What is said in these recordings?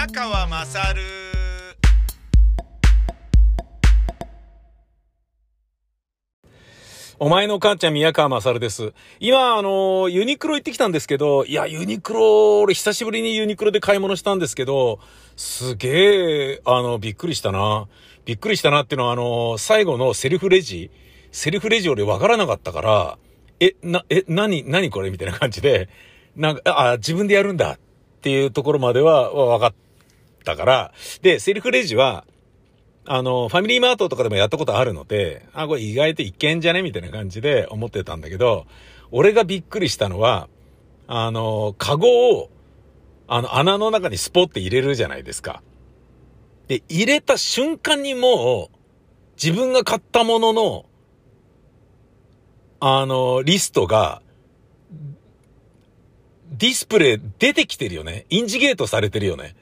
宮川まさるお前の母ちゃん宮川まさるです。今、あの、ユニクロ行ってきたんですけど、いや、ユニクロ、俺久しぶりにユニクロで買い物したんですけど、すげえ、あの、びっくりしたな。びっくりしたなっていうのは、あの、最後のセルフレジ、セルフレジ俺わからなかったから、え、な、え、何、何これみたいな感じで、なんか、あ、自分でやるんだっていうところまでは分かったから、で、セルフレジは、あの、ファミリーマートとかでもやったことあるので、あ、これ意外といけんじゃねみたいな感じで思ってたんだけど、俺がびっくりしたのは、あの、カゴを、あの、穴の中にスポって入れるじゃないですか。で、入れた瞬間にもう、自分が買ったものの、あの、リストが、ディスプレイ出てきてるよね。インジゲートされてるよね。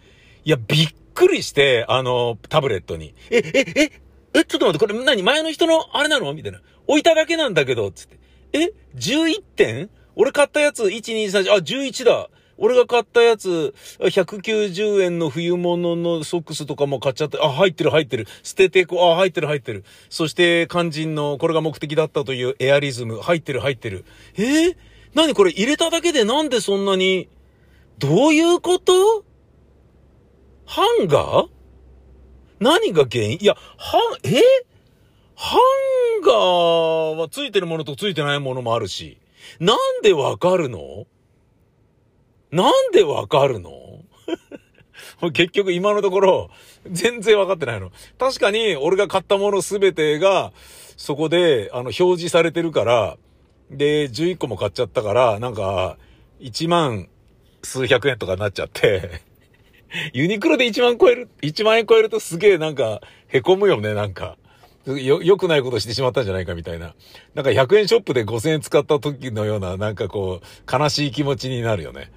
いや、びっくりして、あの、タブレットに。え、え、え、え、ちょっと待って、これ何前の人のあれなの？みたいな。置いただけなんだけど、つって。え ?11 点？俺買ったやつ、1、2、3、あ、11だ。俺が買ったやつ、190円の冬物のソックスとかも買っちゃって、あ、入ってる入ってる。捨ててこう、あ、入ってる入ってる。そして、肝心の、これが目的だったというエアリズム、入ってる入ってる。え？ー、何これ？入れただけでなんでそんなに、どういうこと？ハンガー？何が原因？いや、ハン、え？ハンガーはついてるものとついてないものもあるし。なんでわかるの？なんでわかるの？結局今のところ全然わかってないの。確かに俺が買ったものすべてがそこであの表示されてるから、で、11個も買っちゃったから、なんか1万数百円とかになっちゃって、ユニクロで1万超える、1万円超えるとすげえなんか、凹むよね、なんか。よ、良くないことしてしまったんじゃないかみたいな。なんか100円ショップで5000円使った時のような、なんかこう、悲しい気持ちになるよね。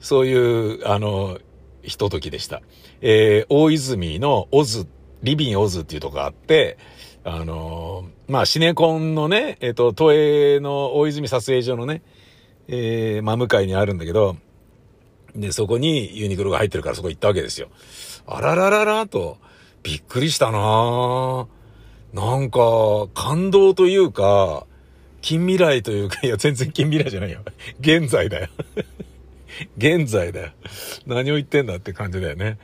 そういう、あの、ひとときでした。えー、大泉のオズ、リビンオズっていうとこがあって、あのーまあ、シネコンのね、えっ、と、都営の大泉撮影所のね、えー、真向かいにあるんだけど、で、そこにユニクロが入ってるからそこ行ったわけですよ。あららららと、びっくりしたななんか、感動というか、近未来というか、いや、全然近未来じゃないよ。現在だよ。現在だよ。何を言ってんだって感じだよね。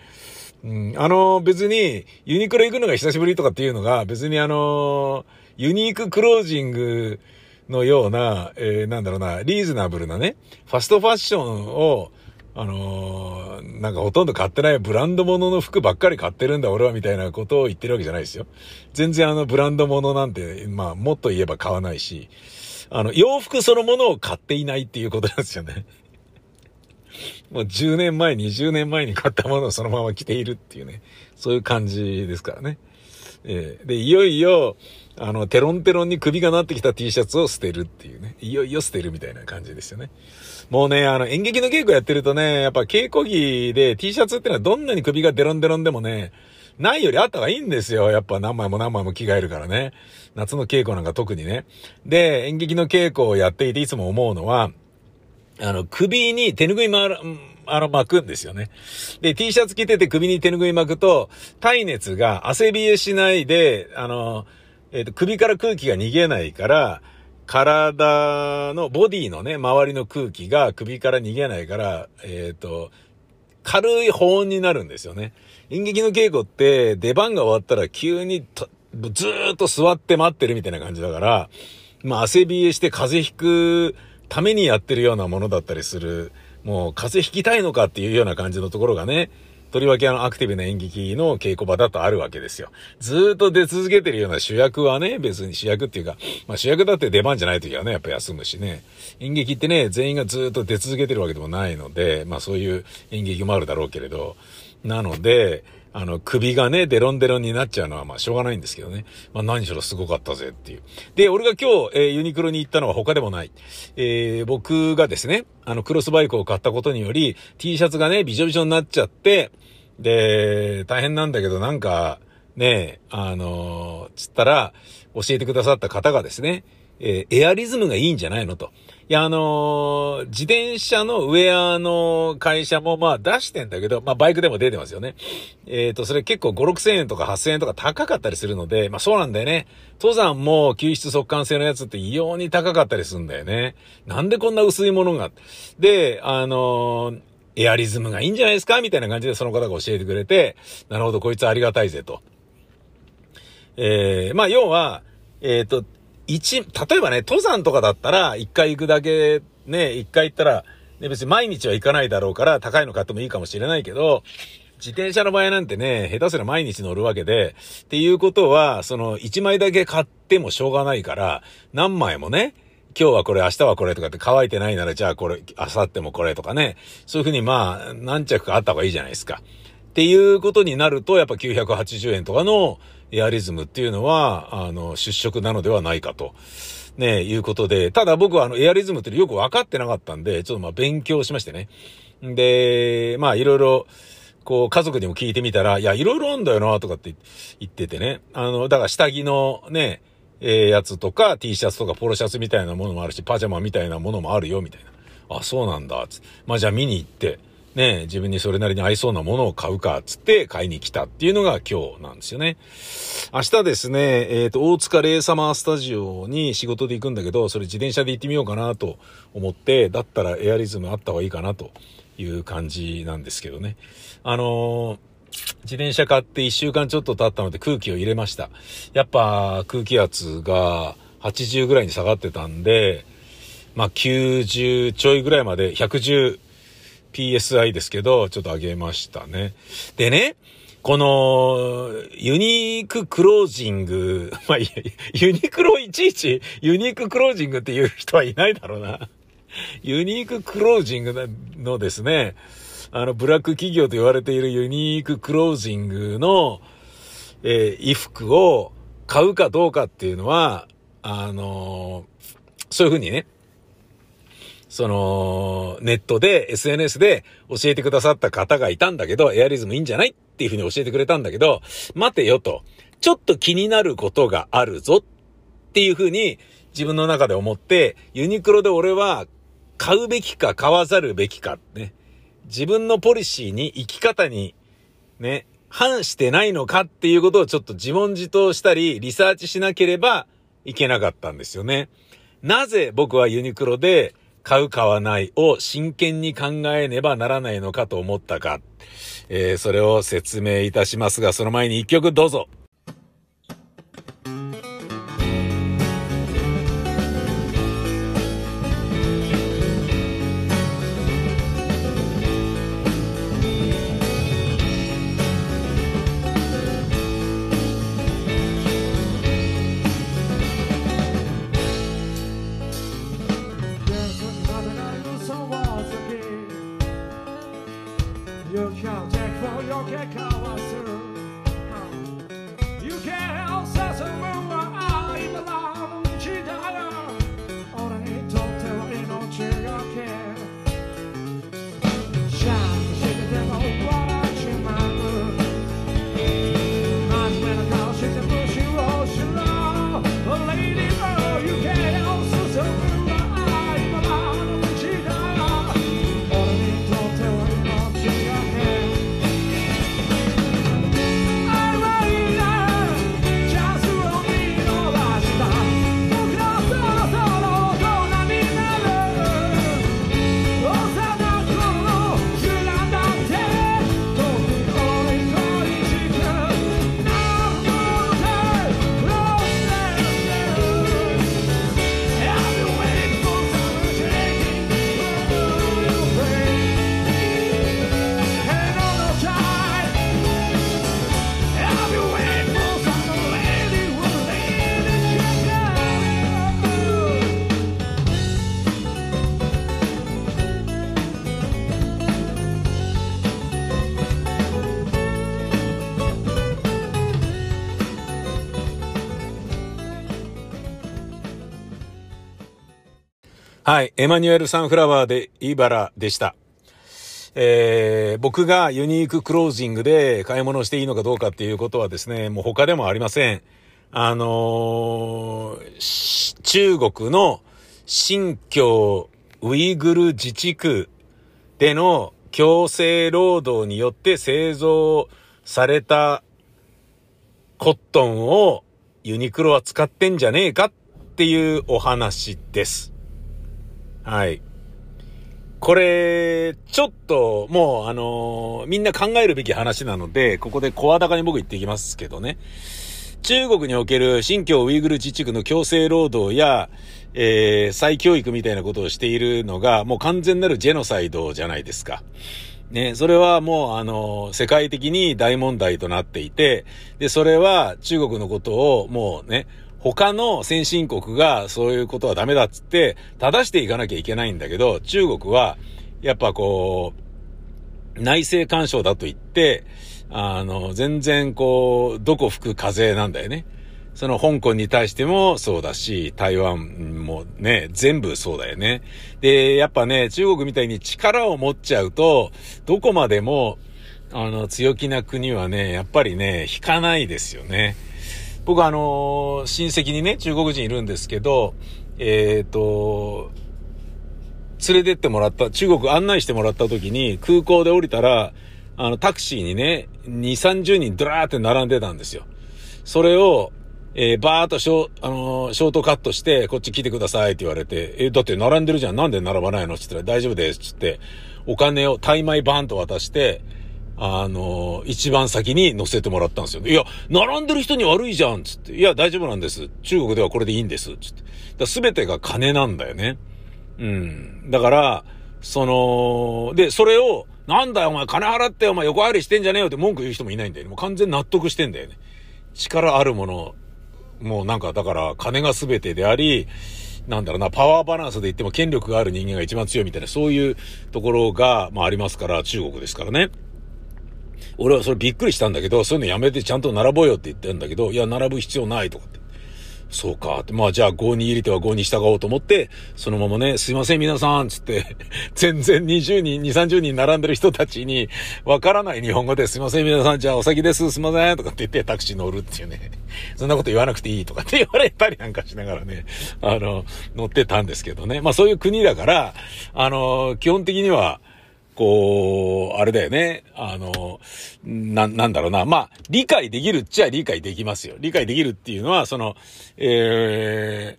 うん、あの、別に、ユニクロ行くのが久しぶりとかっていうのが、別にあの、ユニーククロージングのような、えーなんだろうな、リーズナブルなね、ファストファッションを、あのーなんかほとんど買ってないブランド物の服ばっかり買ってるんだ俺はみたいなことを言ってるわけじゃないですよ。全然あのブランド物なんて、まあもっと言えば買わないし、あの洋服そのものを買っていないっていうことなんですよね。もう10年前、20年前に買ったものをそのまま着ているっていうね、そういう感じですからね。えーで、いよいよ、あの、テロンテロンに首がなってきた T シャツを捨てるっていうね、いよいよ捨てるみたいな感じですよね。もうね、あの、演劇の稽古やってるとね、やっぱ稽古着で T シャツってのはどんなに首がデロンデロンでもね、ないよりあった方がいいんですよ。やっぱ何枚も何枚も着替えるからね。夏の稽古なんか特にね。で、演劇の稽古をやっていていつも思うのは、あの、首に手拭いまる、あの、巻くんですよね。で、T シャツ着てて首に手拭い巻くと、体熱が汗冷えしないで、あの、えっ、と、首から空気が逃げないから、体の、ボディのね、周りの空気が首から逃げないから、えっ、と、軽い保温になるんですよね。演劇の稽古って出番が終わったら急にとずーっと座って待ってるみたいな感じだから、まあ汗冷えして風邪ひくためにやってるようなものだったりする、もう風邪ひきたいのかっていうような感じのところがね、とりわけあのアクティブな演劇の稽古場だとあるわけですよ。ずっと出続けてるような主役はね、別に主役っていうか、まあ主役だって出番じゃない時はね、やっぱ休むしね。演劇ってね、全員がずっと出続けてるわけでもないので、まあそういう演劇もあるだろうけれど、なので、あの、首がね、デロンデロンになっちゃうのは、まあ、しょうがないんですけどね。まあ、何しろすごかったぜっていう。で、俺が今日、えーユニクロに行ったのは他でもない。えー僕がですね、あの、クロスバイクを買ったことにより、T シャツがね、びしょびしょになっちゃって、で、大変なんだけど、なんか、ね、あのーつったら、教えてくださった方がですね、えーエアリズムがいいんじゃないのと。いや、あのー、自転車のウェアの会社もまあ出してんだけど、まあバイクでも出てますよね。えっ、ー、と、それ結構5、6千円とか8千円とか高かったりするので、まあそうなんだよね。登山も救出速乾性のやつって異様に高かったりするんだよね。なんでこんな薄いものが？で、あのー、エアリズムがいいんじゃないですか？みたいな感じでその方が教えてくれて、なるほど、こいつありがたいぜと。えー、まあ要は、えっ、ー、と、一、例えばね、登山とかだったら、一回行くだけ、ね、一回行ったら、ね、別に毎日は行かないだろうから、高いの買ってもいいかもしれないけど、自転車の場合なんてね、下手すら毎日乗るわけで、っていうことは、その、一枚だけ買ってもしょうがないから、何枚もね、今日はこれ、明日はこれとかって乾いてないなら、じゃあこれ、明後日もこれとかね、そういうふうにまあ、何着かあった方がいいじゃないですか。っていうことになると、やっぱ980円とかのエアリズムっていうのは、あの、出色なのではないかと。ね、いうことで、ただ僕はあの、エアリズムってよく分かってなかったんで、ちょっとまあ勉強しましてね。で、まあいろいろ、こう、家族にも聞いてみたら、いや、いろいろあんだよな、とかって言っててね。あの、だから下着のね、えー、やつとか、T シャツとかポロシャツみたいなものもあるし、パジャマみたいなものもあるよ、みたいな。あ、そうなんだ、つまあじゃあ見に行って、ね、自分にそれなりに合いそうなものを買うか、つって買いに来たっていうのが今日なんですよね。明日ですね、えっ、ー、と、大塚レイサマースタジオに仕事で行くんだけど、それ自転車で行ってみようかなと思って、だったらエアリズムあった方がいいかなという感じなんですけどね。あのー自転車買って1週間ちょっと経ったので空気を入れました。やっぱ空気圧が80ぐらいに下がってたんで、まあ90ちょいぐらいまで110 PSI ですけど、ちょっと上げましたね。でね、この、ユニーククロージング、まあ、ユニクロいちいちユニーククロージングっていう人はいないだろうな。ユニーククロージングのですね、あの、ブラック企業と言われているユニーククロージングの、えー、衣服を買うかどうかっていうのは、あのー、そういうふうにね、その、ネットで、SNS で教えてくださった方がいたんだけど、エアリズムいいんじゃないっていうふうに教えてくれたんだけど、待てよと。ちょっと気になることがあるぞっていうふうに自分の中で思って、ユニクロで俺は買うべきか買わざるべきかね。自分のポリシーに生き方にね、反してないのかっていうことをちょっと自問自答したり、リサーチしなければいけなかったんですよね。なぜ僕はユニクロで買う買わないを真剣に考えねばならないのかと思ったか。えー、それを説明いたしますが、その前に一曲どうぞ。はい。エマニュエル・サンフラワーでイバラでした。えー、僕がユニーククロージングで買い物していいのかどうかっていうことはですね、もう他でもありません。あのー、中国の新疆ウイグル自治区での強制労働によって製造されたコットンをユニクロは使ってんじゃねえかっていうお話です。はい。これ、ちょっと、もう、あのー、みんな考えるべき話なので、ここで声高に僕言っていきますけどね。中国における新疆ウイグル自治区の強制労働や、えー、再教育みたいなことをしているのが、もう完全なるジェノサイドじゃないですか。ね、それはもうあの、世界的に大問題となっていて、で、それは中国のことをもうね、他の先進国がそういうことはダメだっつって正していかなきゃいけないんだけど、中国はやっぱこう、内政干渉だと言って、あの、全然こう、どこ吹く風なんだよね。その香港に対してもそうだし、台湾もね、全部そうだよね。で、やっぱね、中国みたいに力を持っちゃうと、どこまでも、あの、強気な国はね、やっぱりね、引かないですよね。僕あのー、親戚にね、中国人いるんですけど、えっ、ー、と、連れてってもらった、中国案内してもらった時に空港で降りたら、あの、タクシーにね、2、30人ドラーって並んでたんですよ。それを、えー、バーっとショ,、あのー、ショートカットして、こっち来てくださいって言われて、えー、だって並んでるじゃん。なんで並ばないの？って言ったら大丈夫です。つって、お金をタイマイバーンと渡して、あの、一番先に乗せてもらったんですよ。いや、並んでる人に悪いじゃんつって。いや、大丈夫なんです。中国ではこれでいいんです。つって。すべてが金なんだよね。うん。だから、その、で、それを、なんだよお前金払ってお前横入りしてんじゃねえよって文句言う人もいないんだよね。もう完全納得してんだよね。力あるもの、もうなんかだから金が全てであり、なんだろうな、パワーバランスで言っても権力がある人間が一番強いみたいな、そういうところが、まあありますから、中国ですからね。俺はそれびっくりしたんだけど、そういうのやめてちゃんと並ぼうよって言ってんだけど、いや、並ぶ必要ないとかって。そうか。まあじゃあ5に入れては5に従おうと思って、そのままね、すいません皆さんつって、全然20人、2、30人並んでる人たちに、わからない日本語ですいません皆さん、じゃあお先です、すいませんとかって言ってタクシー乗るっていうね。そんなこと言わなくていいとかって 言われたりなんかしながらね、あの、乗ってたんですけどね。まあそういう国だから、あの、基本的には、こう、あれだよね。あの、な、なんだろうな。まあ、理解できるっちゃ理解できますよ。理解できるっていうのは、その、え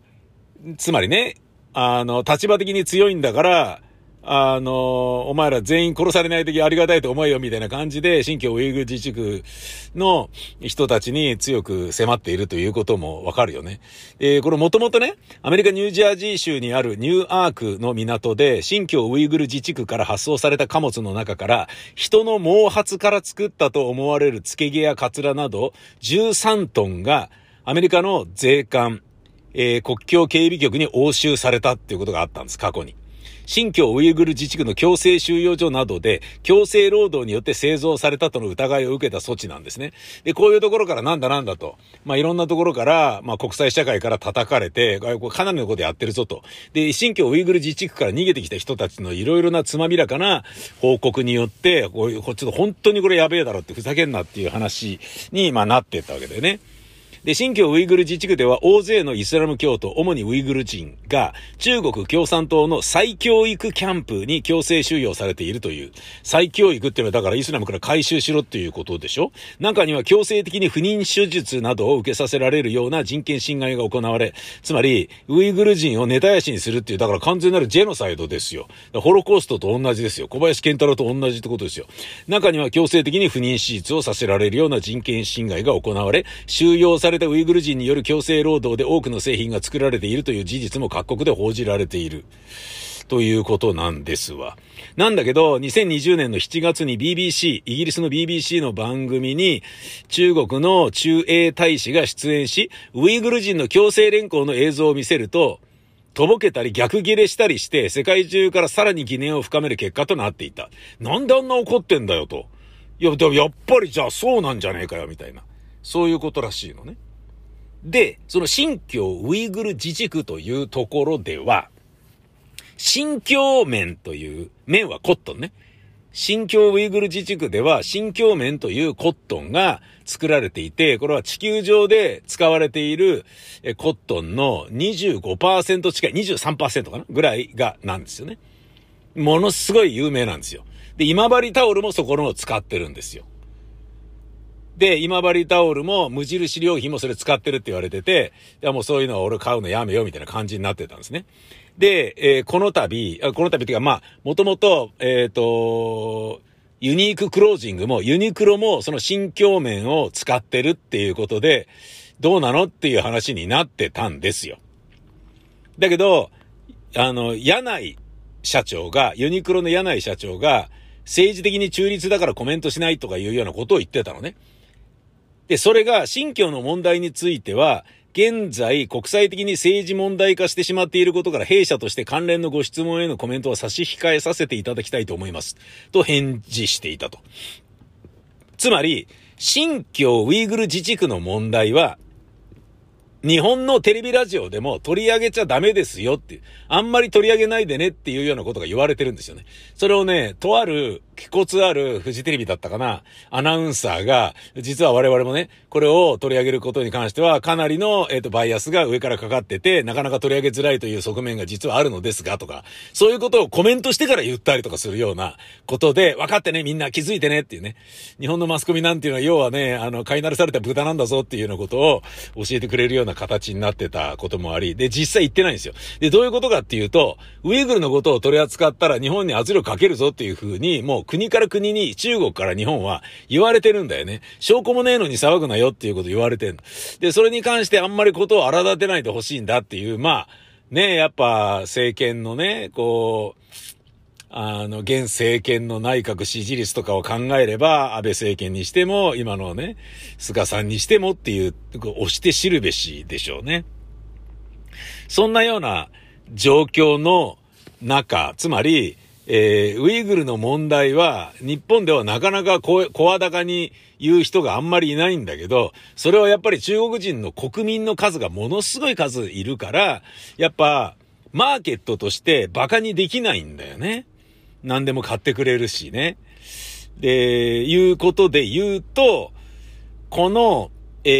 ー、つまりね、あの、立場的に強いんだから、あの、お前ら全員殺されない時ありがたいと思えよみたいな感じで、新疆ウイグル自治区の人たちに強く迫っているということもわかるよね。えー、これもともとね、アメリカニュージャージー州にあるニューアークの港で、新疆ウイグル自治区から発送された貨物の中から、人の毛髪から作ったと思われる付け毛やカツラなど13トンがアメリカの税関、えー、国境警備局に押収されたっていうことがあったんです、過去に。新疆ウイグル自治区の強制収容所などで強制労働によって製造されたとの疑いを受けた措置なんですね。で、こういうところからなんだなんだと。まあ、いろんなところから、まあ、国際社会から叩かれて、かなりのことやってるぞと。で、新疆ウイグル自治区から逃げてきた人たちのいろいろなつまびらかな報告によって、こういう、ちょっと本当にこれやべえだろってふざけんなっていう話に、まあ、なってったわけだよね。で、新疆ウイグル自治区では大勢のイスラム教徒、主にウイグル人が中国共産党の再教育キャンプに強制収容されているという。再教育っていうのはだからイスラムから回収しろっていうことでしょ？中には強制的に不妊手術などを受けさせられるような人権侵害が行われ、つまり、ウイグル人をネタやしにするっていう、だから完全なるジェノサイドですよ。ホロコーストと同じですよ。小林健太郎と同じってことですよ。中には強制的に不妊手術をさせられるような人権侵害が行われ、収容されれたウイグル人による強制労働で多くの製品が作られているという事実も各国で報じられている。ということなんですわ。なんだけど、2020年の7月に BBC、イギリスの BBC の番組に、中国の駐英大使が出演し、ウイグル人の強制連行の映像を見せると、とぼけたり逆ギレしたりして、世界中からさらに疑念を深める結果となっていた。なんであんな怒ってんだよと。いや、でもやっぱりじゃあそうなんじゃねえかよ、みたいな。そういうことらしいのね。で、その新疆ウイグル自治区というところでは、新疆麺という、麺はコットンね。新疆ウイグル自治区では新疆棉というコットンが作られていて、これは地球上で使われているコットンの25%近い、23%かな？ぐらいが、なんですよね。ものすごい有名なんですよ。で、今治タオルもそこのを使ってるんですよ。で、今治タオルも無印良品もそれ使ってるって言われてて、いやもうそういうのは俺買うのやめようみたいな感じになってたんですね。で、えー、この度、この度っていうかまあ、もともと、えっ、ー、と、ユニーククロージングも、ユニクロもその新境面を使ってるっていうことで、どうなのっていう話になってたんですよ。だけど、あの、柳井社長が、ユニクロの柳井社長が、政治的に中立だからコメントしないとかいうようなことを言ってたのね。で、それが新疆の問題については、現在国際的に政治問題化してしまっていることから弊社として関連のご質問へのコメントは差し控えさせていただきたいと思います。と返事していたと。つまり、新疆ウイグル自治区の問題は、日本のテレビラジオでも取り上げちゃダメですよって、あんまり取り上げないでねっていうようなことが言われてるんですよね。それをね、とある、気骨あるフジテレビだったかな、アナウンサーが、実は我々もね、これを取り上げることに関しては、かなりの、えっ、ー、と、バイアスが上からかかってて、なかなか取り上げづらいという側面が実はあるのですが、とか、そういうことをコメントしてから言ったりとかするようなことで、分かってね、みんな気づいてねっていうね。日本のマスコミなんていうのは、要はね、あの、飼いならされた豚なんだぞっていうようなことを教えてくれるような形になってたこともあり、で、実際言ってないんですよ。で、どういうことかっていうと、ウイグルのことを取り扱ったら日本に圧力かけるぞっていうふうに、もう国から国に中国から日本は言われてるんだよね。証拠もねえのに騒ぐなよっていうこと言われてん。で、それに関してあんまりことを荒立てないでほしいんだっていう、まあ、ねえやっぱ政権のね、こう、あの、現政権の内閣支持率とかを考えれば、安倍政権にしても、今のね、菅さんにしてもっていう、押して知るべしでしょうね。そんなような状況の中、つまり、えー、ウイグルの問題は、日本ではなかなか声高に言う人があんまりいないんだけど、それはやっぱり中国人の国民の数がものすごい数いるから、やっぱ、マーケットとして馬鹿にできないんだよね。何でも買ってくれるしね。で、いうことで言うと、この、え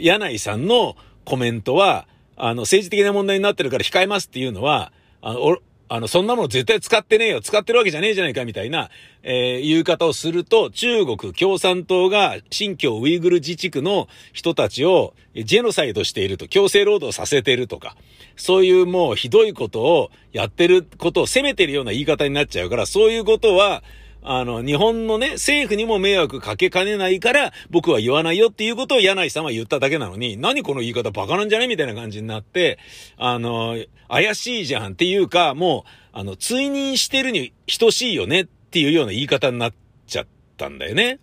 ー、柳井さんのコメントは、あの、政治的な問題になってるから控えますっていうのは、あの、あの、そんなもの絶対使ってねえよ、使ってるわけじゃねえじゃないか、みたいな、えー、言い方をすると、中国共産党が新疆ウイグル自治区の人たちをジェノサイドしていると、強制労働させてるとか、そういうもうひどいことをやってることを責めてるような言い方になっちゃうから、そういうことは、あの、日本のね、政府にも迷惑かけかねないから、僕は言わないよっていうことを柳井さんは言っただけなのに、何この言い方バカなんじゃねみたいな感じになって、あの、怪しいじゃんっていうか、もう、あの、追認してるに等しいよねっていうような言い方になっちゃったんだよね。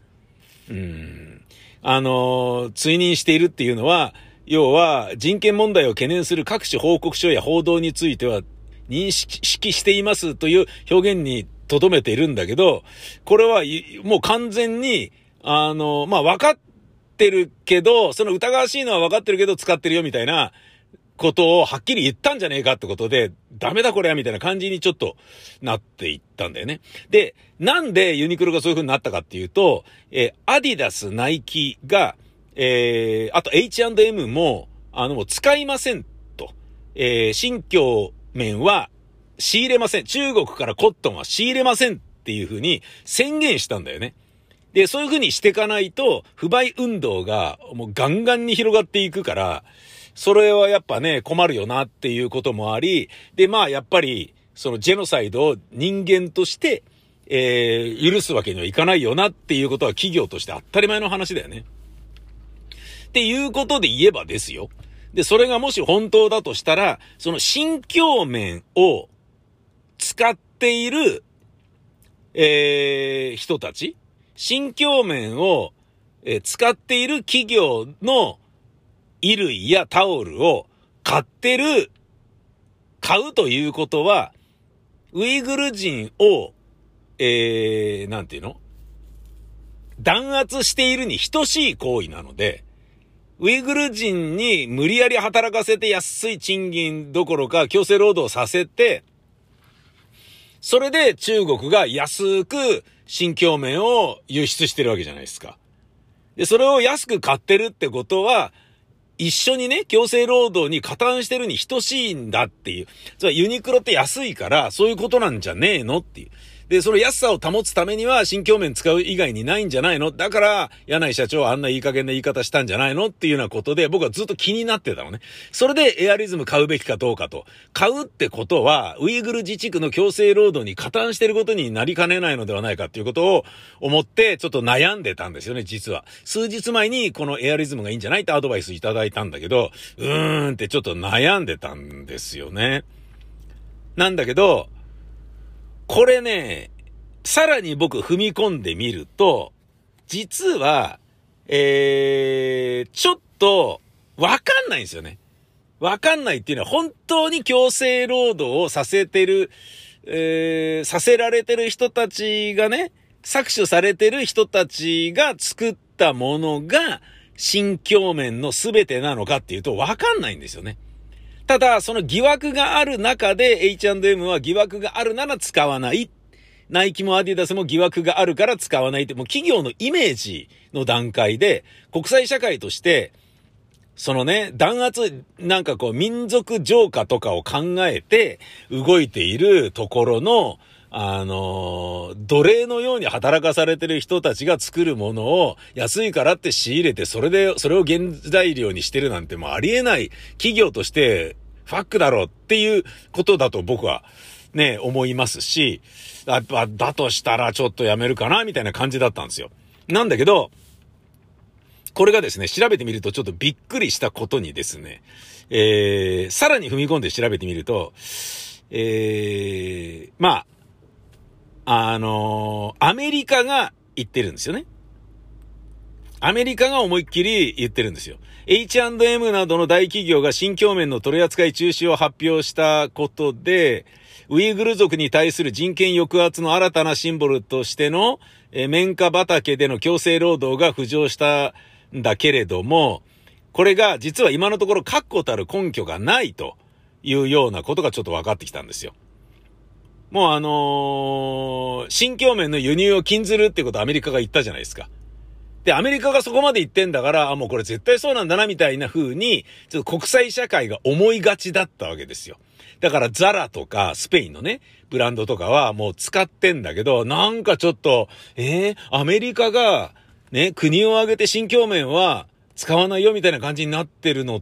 うん。あの、追認しているっていうのは、要は人権問題を懸念する各種報告書や報道については認識していますという表現に留めているんだけど、これはもう完全に、あの、まあ、分かってるけど、その疑わしいのは分かってるけど使ってるよみたいなことをはっきり言ったんじゃねえかってことで、ダメだこれやみたいな感じにちょっとなっていったんだよね。で、なんでユニクロがそういう風になったかっていうと、えー、アディダス、ナイキが、えー、あと H&M も、あの、もう使いませんと。えー、新疆面は仕入れません。中国からコットンは仕入れませんっていうふうに宣言したんだよね。で、そういうふうにしていかないと、不買運動がもうガンガンに広がっていくから、それはやっぱね、困るよなっていうこともあり、で、まあやっぱり、そのジェノサイドを人間として、えー、許すわけにはいかないよなっていうことは企業として当たり前の話だよね。っていうことで言えばですよ。で、それがもし本当だとしたら、その新境面を使っている、えー、人たち、新境面を、えー、使っている企業の衣類やタオルを買ってる、買うということは、ウイグル人を、えー、なんていうの？弾圧しているに等しい行為なので、ウイグル人に無理やり働かせて安い賃金どころか強制労働させて、それで中国が安く新疆麺を輸出してるわけじゃないですか。で、それを安く買ってるってことは、一緒にね、強制労働に加担してるに等しいんだっていう。つまりユニクロって安いから、そういうことなんじゃねえのっていう。で、その安さを保つためには、新境面使う以外にないんじゃないの？だから、柳井社長はあんないい加減な言い方したんじゃないの？っていうようなことで、僕はずっと気になってたのね。それでエアリズム買うべきかどうかと。買うってことは、ウイグル自治区の強制労働に加担してることになりかねないのではないかっていうことを思って、ちょっと悩んでたんですよね、実は。数日前にこのエアリズムがいいんじゃない？ってアドバイスいただいたんだけど、うーんってちょっと悩んでたんですよね。なんだけど、これね、さらに僕踏み込んでみると、実は、えー、ちょっと、わかんないんですよね。わかんないっていうのは本当に強制労働をさせてる、えー、させられてる人たちがね、搾取されてる人たちが作ったものが、新境面の全てなのかっていうとわかんないんですよね。ただ、その疑惑がある中で H&M は疑惑があるなら使わない。ナイキもアディダスも疑惑があるから使わないって、もう企業のイメージの段階で、国際社会として、そのね、弾圧、なんかこう、民族浄化とかを考えて動いているところの、あの、奴隷のように働かされてる人たちが作るものを安いからって仕入れて、それで、それを原材料にしてるなんてもうありえない企業としてファックだろうっていうことだと僕はね、思いますし、だ、だとしたらちょっとやめるかな、みたいな感じだったんですよ。なんだけど、これがですね、調べてみるとちょっとびっくりしたことにですね、えー、さらに踏み込んで調べてみると、えー、まあ、あのー、アメリカが言ってるんですよね。アメリカが思いっきり言ってるんですよ。H&M などの大企業が新疆面の取り扱い中止を発表したことで、ウイグル族に対する人権抑圧の新たなシンボルとしての、え綿花畑での強制労働が浮上したんだけれども、これが実は今のところ確固たる根拠がないというようなことがちょっと分かってきたんですよ。もうあのー、新疆面の輸入を禁ずるってことアメリカが言ったじゃないですか。で、アメリカがそこまで言ってんだから、あ、もうこれ絶対そうなんだな、みたいな風に、ちょっと国際社会が思いがちだったわけですよ。だからザラとかスペインのね、ブランドとかはもう使ってんだけど、なんかちょっと、えー、アメリカがね、国を挙げて新境面は使わないよみたいな感じになってるのっ、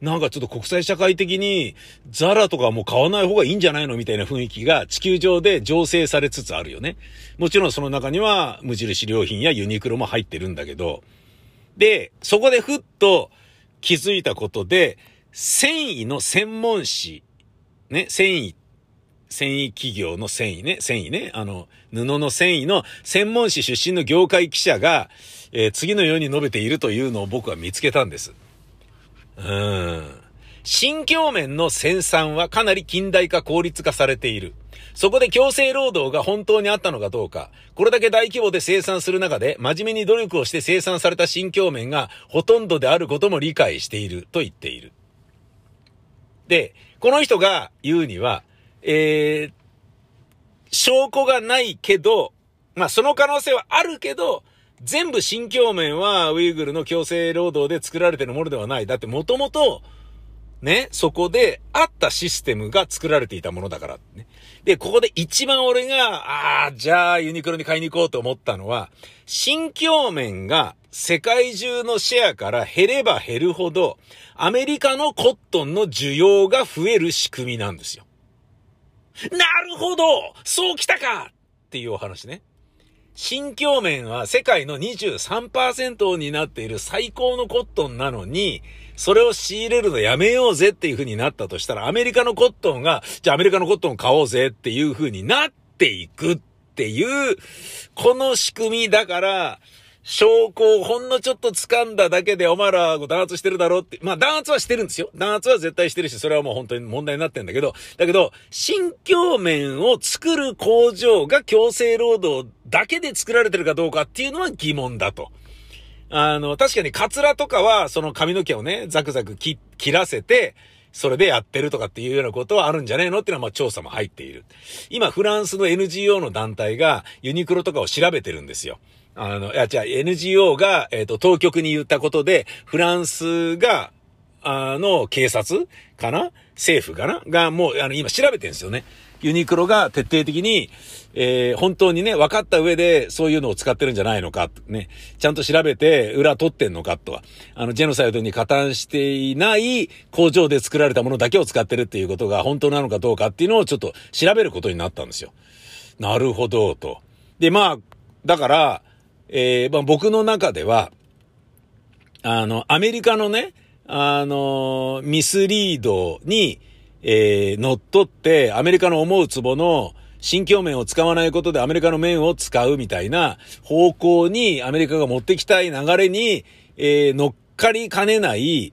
なんかちょっと国際社会的にザラとかもう買わない方がいいんじゃないのみたいな雰囲気が地球上で醸成されつつあるよね。もちろんその中には無印良品やユニクロも入ってるんだけど、で、そこでふっと気づいたことで、繊維の専門誌ね、繊維、繊維企業の繊維ね、繊維ね、あの、布の繊維の専門誌出身の業界記者が、えー、次のように述べているというのを僕は見つけたんです。うん。新境面の生産はかなり近代化効率化されている。そこで強制労働が本当にあったのかどうか、これだけ大規模で生産する中で真面目に努力をして生産された新境面がほとんどであることも理解していると言っている。で、この人が言うには、えー、証拠がないけど、まあその可能性はあるけど、全部新疆面はウイグルの強制労働で作られてるものではない。だってもともと、ね、そこであったシステムが作られていたものだから、ね。で、ここで一番俺が、ああ、じゃあユニクロに買いに行こうと思ったのは、新疆面が世界中のシェアから減れば減るほど、アメリカのコットンの需要が増える仕組みなんですよ。なるほどそうきたかっていうお話ね。新境面は世界の23%を担っている最高のコットンなのに、それを仕入れるのやめようぜっていう風になったとしたら、アメリカのコットンが、じゃあアメリカのコットンを買おうぜっていう風になっていくっていう、この仕組みだから、証拠をほんのちょっと掴んだだけでお前ら弾圧してるだろうって。まあ弾圧はしてるんですよ。弾圧は絶対してるし、それはもう本当に問題になってんだけど、だけど、新疆面を作る工場が強制労働だけで作られてるかどうかっていうのは疑問だと。あの、確かにカツラとかは、その髪の毛をね、ザクザク切らせて、それでやってるとかっていうようなことはあるんじゃねえのっていうのはまあ調査も入っている。今、フランスの NGO の団体がユニクロとかを調べてるんですよ。あの、いや、じゃあ NGO が、えっ、ー、と、当局に言ったことで、フランスが、あの、警察かな？政府かな？が、もう、あの、今調べてるんですよね。ユニクロが徹底的に、えー、本当にね、分かった上でそういうのを使ってるんじゃないのか、ね、ちゃんと調べて裏取ってんのかとは、あの、ジェノサイドに加担していない工場で作られたものだけを使ってるっていうことが本当なのかどうかっていうのをちょっと調べることになったんですよ。なるほど、と。で、まあ、だから、えー、まあ、僕の中では、あの、アメリカのね、あの、ミスリードに、えー、乗っ取って、アメリカの思うツボの新疆面を使わないことでアメリカの面を使うみたいな方向にアメリカが持ってきたい流れに、えー、乗っかりかねない、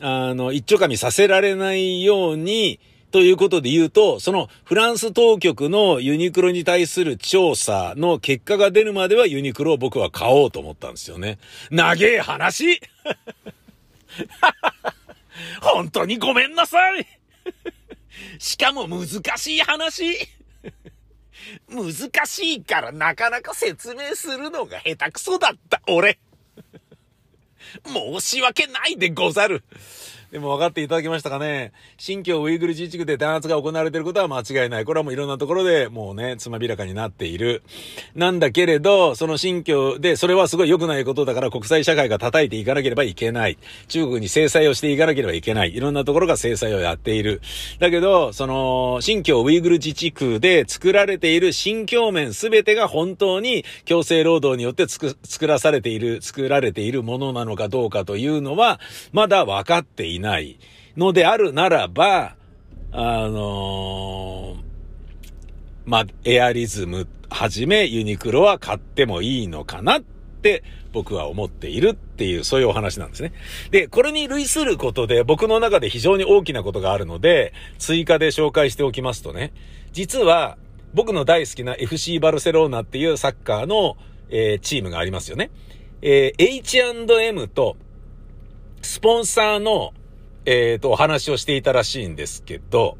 あの、一丁噛みさせられないように、ということで言うと、そのフランス当局のユニクロに対する調査の結果が出るまではユニクロを僕は買おうと思ったんですよね。長え話 本当にごめんなさいしかも難しい話難しいからなかなか説明するのが下手くそだった、俺。申し訳ないでござる。でも分かっていただけましたかね？新疆ウイグル自治区で弾圧が行われていることは間違いない。これはもういろんなところでもうね、つまびらかになっている。なんだけれど、その新疆で、それはすごい良くないことだから国際社会が叩いていかなければいけない。中国に制裁をしていかなければいけない。いろんなところが制裁をやっている。だけど、その、新疆ウイグル自治区で作られている新疆面すべてが本当に強制労働によって作らされている、作られているものなのかどうかというのは、まだ分かっていない。ないのであるならば、あのー、まあ、エアリズムはじめユニクロは買ってもいいのかなって僕は思っているっていう、そういうお話なんですね。で、これに類することで僕の中で非常に大きなことがあるので、追加で紹介しておきますとね、実は僕の大好きな FC バルセロナっていうサッカーの、えー、チームがありますよね。えー、H&M とスポンサーのえっ、ー、と、お話をしていたらしいんですけど、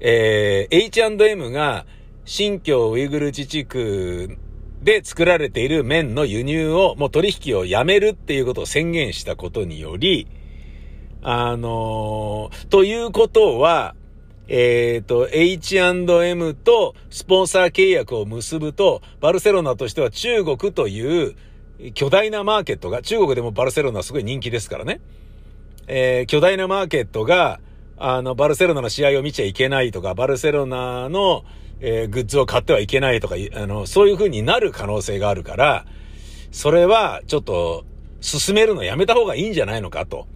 えー、H&M が新疆ウイグル自治区で作られている麺の輸入を、もう取引をやめるっていうことを宣言したことにより、あのー、ということは、えっ、ー、と、H&M とスポンサー契約を結ぶと、バルセロナとしては中国という巨大なマーケットが、中国でもバルセロナすごい人気ですからね。えー、巨大なマーケットが、あの、バルセロナの試合を見ちゃいけないとか、バルセロナの、えー、グッズを買ってはいけないとか、あの、そういう風になる可能性があるから、それはちょっと進めるのやめた方がいいんじゃないのかと。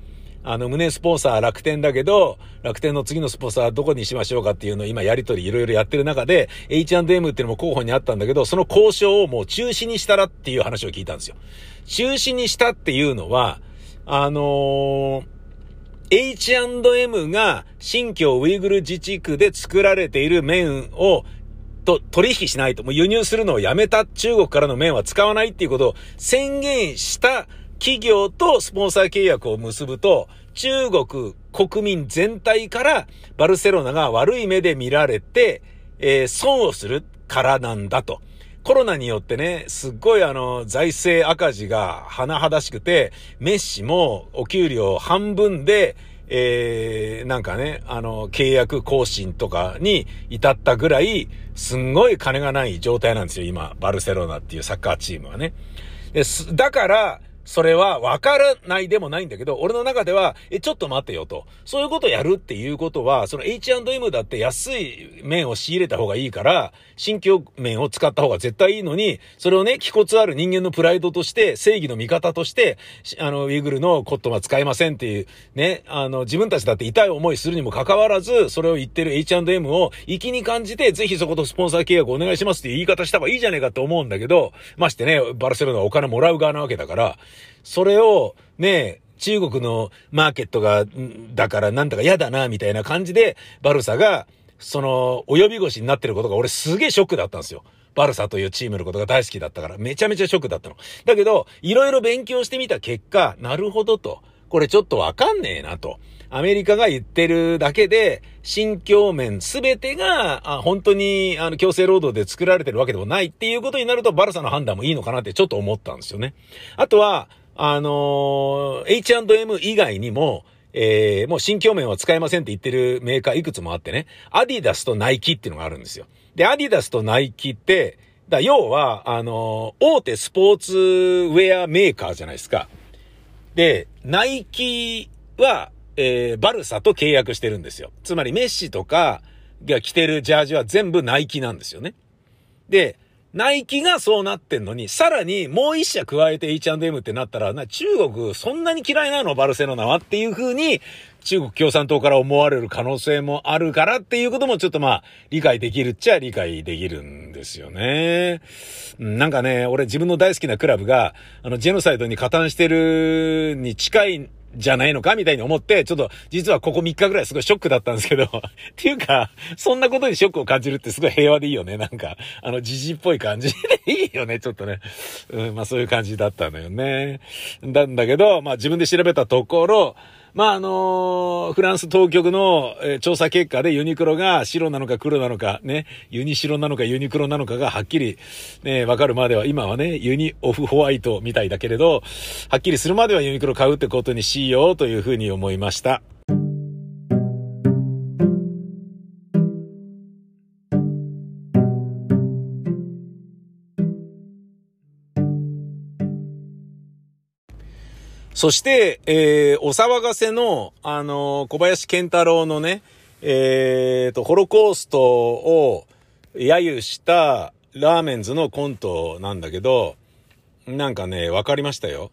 あの、胸スポンサー楽天だけど、楽天の次のスポンサーどこにしましょうかっていうのを今やりとりいろいろやってる中で、H&M っていうのも候補にあったんだけど、その交渉をもう中止にしたらっていう話を聞いたんですよ。中止にしたっていうのは、あのー H&M が新疆ウイグル自治区で作られている麺をと取引しないと、もう輸入するのをやめた中国からの麺は使わないっていうことを宣言した企業とスポンサー契約を結ぶと、中国国民全体からバルセロナが悪い目で見られて、えー、損をするからなんだと。コロナによってね、すっごいあの、財政赤字が甚だしくて、メッシもお給料半分で、えー、なんかね、あの、契約更新とかに至ったぐらい、すんごい金がない状態なんですよ、今、バルセロナっていうサッカーチームはね。でだから、それは分からないでもないんだけど、俺の中では、え、ちょっと待てよと。そういうことをやるっていうことは、その H&M だって安い麺を仕入れた方がいいから、新疆麺を使った方が絶対いいのに、それをね、気骨ある人間のプライドとして、正義の味方として、あの、ウイグルのコットンは使えませんっていう、ね、あの、自分たちだって痛い思いするにもかかわらず、それを言ってる H&M を粋に感じて、ぜひそことスポンサー契約お願いしますっていう言い方した方がいいじゃねえかと思うんだけど、ましてね、バルセロナはお金もらう側なわけだから、それを、ね、中国のマーケットが、だからなんだか嫌だな、みたいな感じで、バルサが、その、及び腰になってることが俺すげえショックだったんですよ。バルサというチームのことが大好きだったから、めちゃめちゃショックだったの。だけど、いろいろ勉強してみた結果、なるほどと。これちょっとわかんねえなと。アメリカが言ってるだけで、新疆面すべてが、あ本当に、あの、強制労働で作られてるわけでもないっていうことになると、バルサの判断もいいのかなってちょっと思ったんですよね。あとは、あのー、H&M 以外にも、えー、もう新疆面は使えませんって言ってるメーカーいくつもあってね、アディダスとナイキっていうのがあるんですよ。で、アディダスとナイキって、だ要は、あのー、大手スポーツウェアメーカーじゃないですか。で、ナイキは、えー、バルサと契約してるんですよ。つまりメッシとかが着てるジャージは全部ナイキなんですよね。で、ナイキがそうなってんのに、さらにもう一社加えて H&M ってなったら、な、中国そんなに嫌いなのバルセロナはっていう風に、中国共産党から思われる可能性もあるからっていうこともちょっとまあ、理解できるっちゃ理解できるんですよね。なんかね、俺自分の大好きなクラブが、あの、ジェノサイドに加担してるに近いじゃないのかみたいに思って、ちょっと、実はここ3日ぐらいすごいショックだったんですけど、っていうか、そんなことにショックを感じるってすごい平和でいいよね。なんか、あの、じじっぽい感じでいいよね、ちょっとね。うん、まあそういう感じだったのよね。なんだけど、まあ自分で調べたところ、まあ、あのフランス当局の、え、調査結果でユニクロが白なのか黒なのか、ね、ユニ白なのかユニクロなのかがはっきり、ね、わかるまでは、今はね、ユニオフホワイトみたいだけれど、はっきりするまではユニクロ買うってことにしようというふうに思いました。そして、えー、お騒がせの、あのー、小林健太郎のね、えー、と、ホロコーストを揶揄したラーメンズのコントなんだけど、なんかね、わかりましたよ。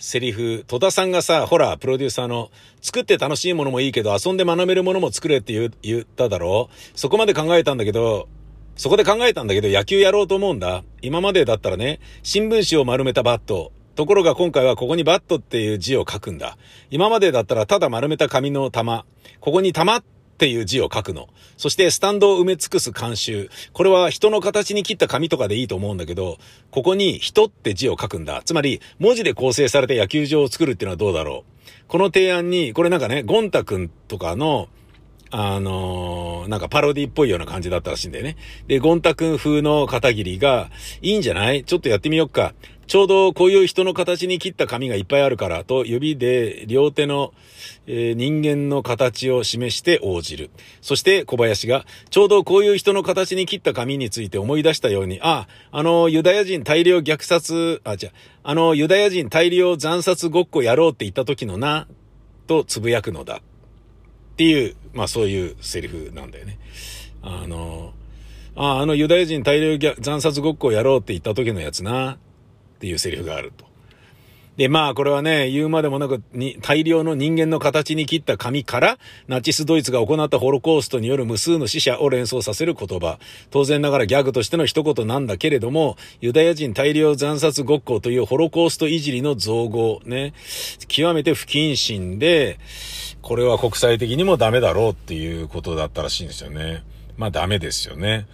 セリフ、戸田さんがさ、ほら、プロデューサーの、作って楽しいものもいいけど、遊んで学べるものも作れって言言っただろ？うそこまで考えたんだけど、そこで考えたんだけど、野球やろうと思うんだ。今までだったらね、新聞紙を丸めたバット、ところが今回はここにバットっていう字を書くんだ。今までだったらただ丸めた紙の玉。ここに玉っていう字を書くの。そしてスタンドを埋め尽くす慣習。これは人の形に切った紙とかでいいと思うんだけど、ここに人って字を書くんだ。つまり、文字で構成された野球場を作るっていうのはどうだろう。この提案に、これなんかね、ゴンタ君とかの、あのー、なんかパロディっぽいような感じだったらしいんだよね。で、ゴンタ君風の片桐が、いいんじゃない？ちょっとやってみよっか。ちょうどこういう人の形に切った紙がいっぱいあるからと指で両手の、えー、人間の形を示して応じる。そして小林がちょうどこういう人の形に切った紙について思い出したように、あ、あのユダヤ人大量虐殺、あ、じゃあのユダヤ人大量惨殺ごっこやろうって言った時のな、とつぶやくのだ。っていう、まあそういうセリフなんだよね。あの、あ、あのユダヤ人大量惨殺ごっこやろうって言った時のやつな。っていうセリフがあると。で、まあ、これはね、言うまでもなく、に、大量の人間の形に切った紙から、ナチスドイツが行ったホロコーストによる無数の死者を連想させる言葉。当然ながらギャグとしての一言なんだけれども、ユダヤ人大量惨殺ごっこというホロコーストいじりの造語、ね、極めて不謹慎で、これは国際的にもダメだろうっていうことだったらしいんですよね。まあダメですよね。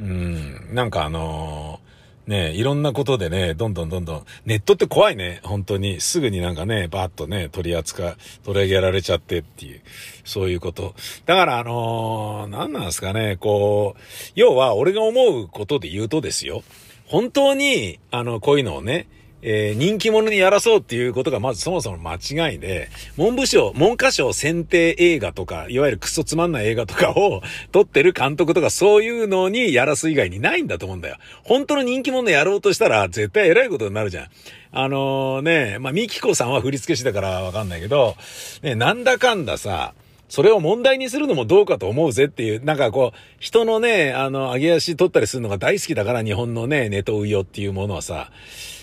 うん、なんかあのーね、いろんなことでね、どんどんどんどん、ネットって怖いね、本当に。すぐになんかね、バーッとね、取り扱い、取り上げられちゃってっていう、そういうこと。だからあのー、何なんですかね、こう、要は俺が思うことで言うとですよ、本当に、あの、こういうのをね、えー、人気者にやらそうっていうことがまずそもそも間違いで、文部省、文科省選定映画とか、いわゆるクソつまんない映画とかを 撮ってる監督とかそういうのにやらす以外にないんだと思うんだよ。本当の人気者やろうとしたら絶対偉いことになるじゃん。あのー、ね、まあ、ミキコさんは振付師だからわかんないけど、ね、なんだかんださ、それを問題にするのもどうかと思うぜっていう、なんかこう、人のね、あの、上げ足取ったりするのが大好きだから、日本のね、ネトウヨっていうものはさ、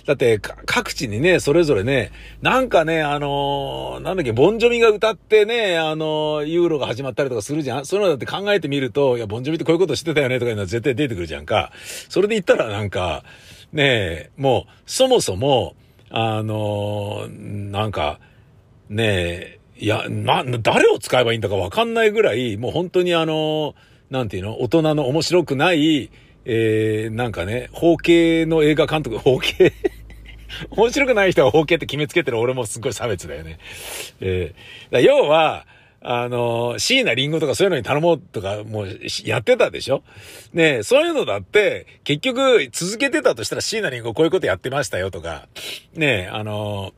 だって、各地にね、それぞれね、なんかね、あのー、なんだっけ、ボンジョミが歌ってね、あのー、ユーロが始まったりとかするじゃんそういうのだって考えてみると、いや、ボンジョミってこういうことしてたよねとかいうのは絶対出てくるじゃんか。それで言ったらなんか、ねもう、そもそも、あのー、なんか、ねいや、な、誰を使えばいいんだかわかんないぐらい、もう本当にあの、なんていうの、大人の面白くない、えー、なんかね、包茎の映画監督、包茎 面白くない人は包茎って決めつけてる俺もすっごい差別だよね。えー、要は、あの、椎名林檎とかそういうのに頼もうとか、もうやってたでしょ？ねそういうのだって、結局続けてたとしたら椎名林檎こういうことやってましたよとか、ねあの、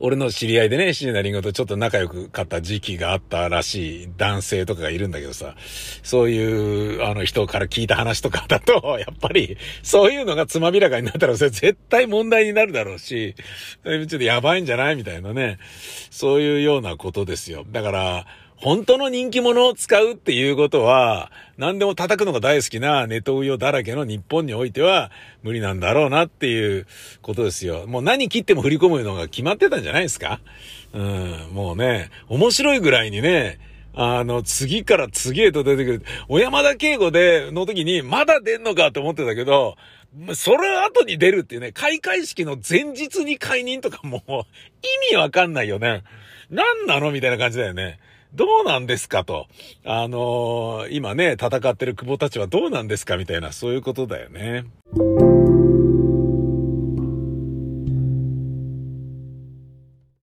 俺の知り合いでね、椎名林檎とちょっと仲良く買った時期があったらしい男性とかがいるんだけどさ、そういう、あの人から聞いた話とかだと、やっぱり、そういうのがつまびらかになったら、それ絶対問題になるだろうし、ちょっとやばいんじゃない？みたいなね。そういうようなことですよ。だから、本当の人気者を使うっていうことは、何でも叩くのが大好きなネトウヨだらけの日本においては無理なんだろうなっていうことですよ。もう何切っても振り込むのが決まってたんじゃないですか？うん、もうね、面白いぐらいにね、あの、次から次へと出てくる。小山田圭吾で、の時に、まだ出んのかって思ってたけど、それ後に出るっていうね、開会式の前日に解任とかもう意味わかんないよね。何なの？みたいな感じだよね。どうなんですかと。あのー、今ね、戦ってる久保たちはどうなんですかみたいな、そういうことだよね。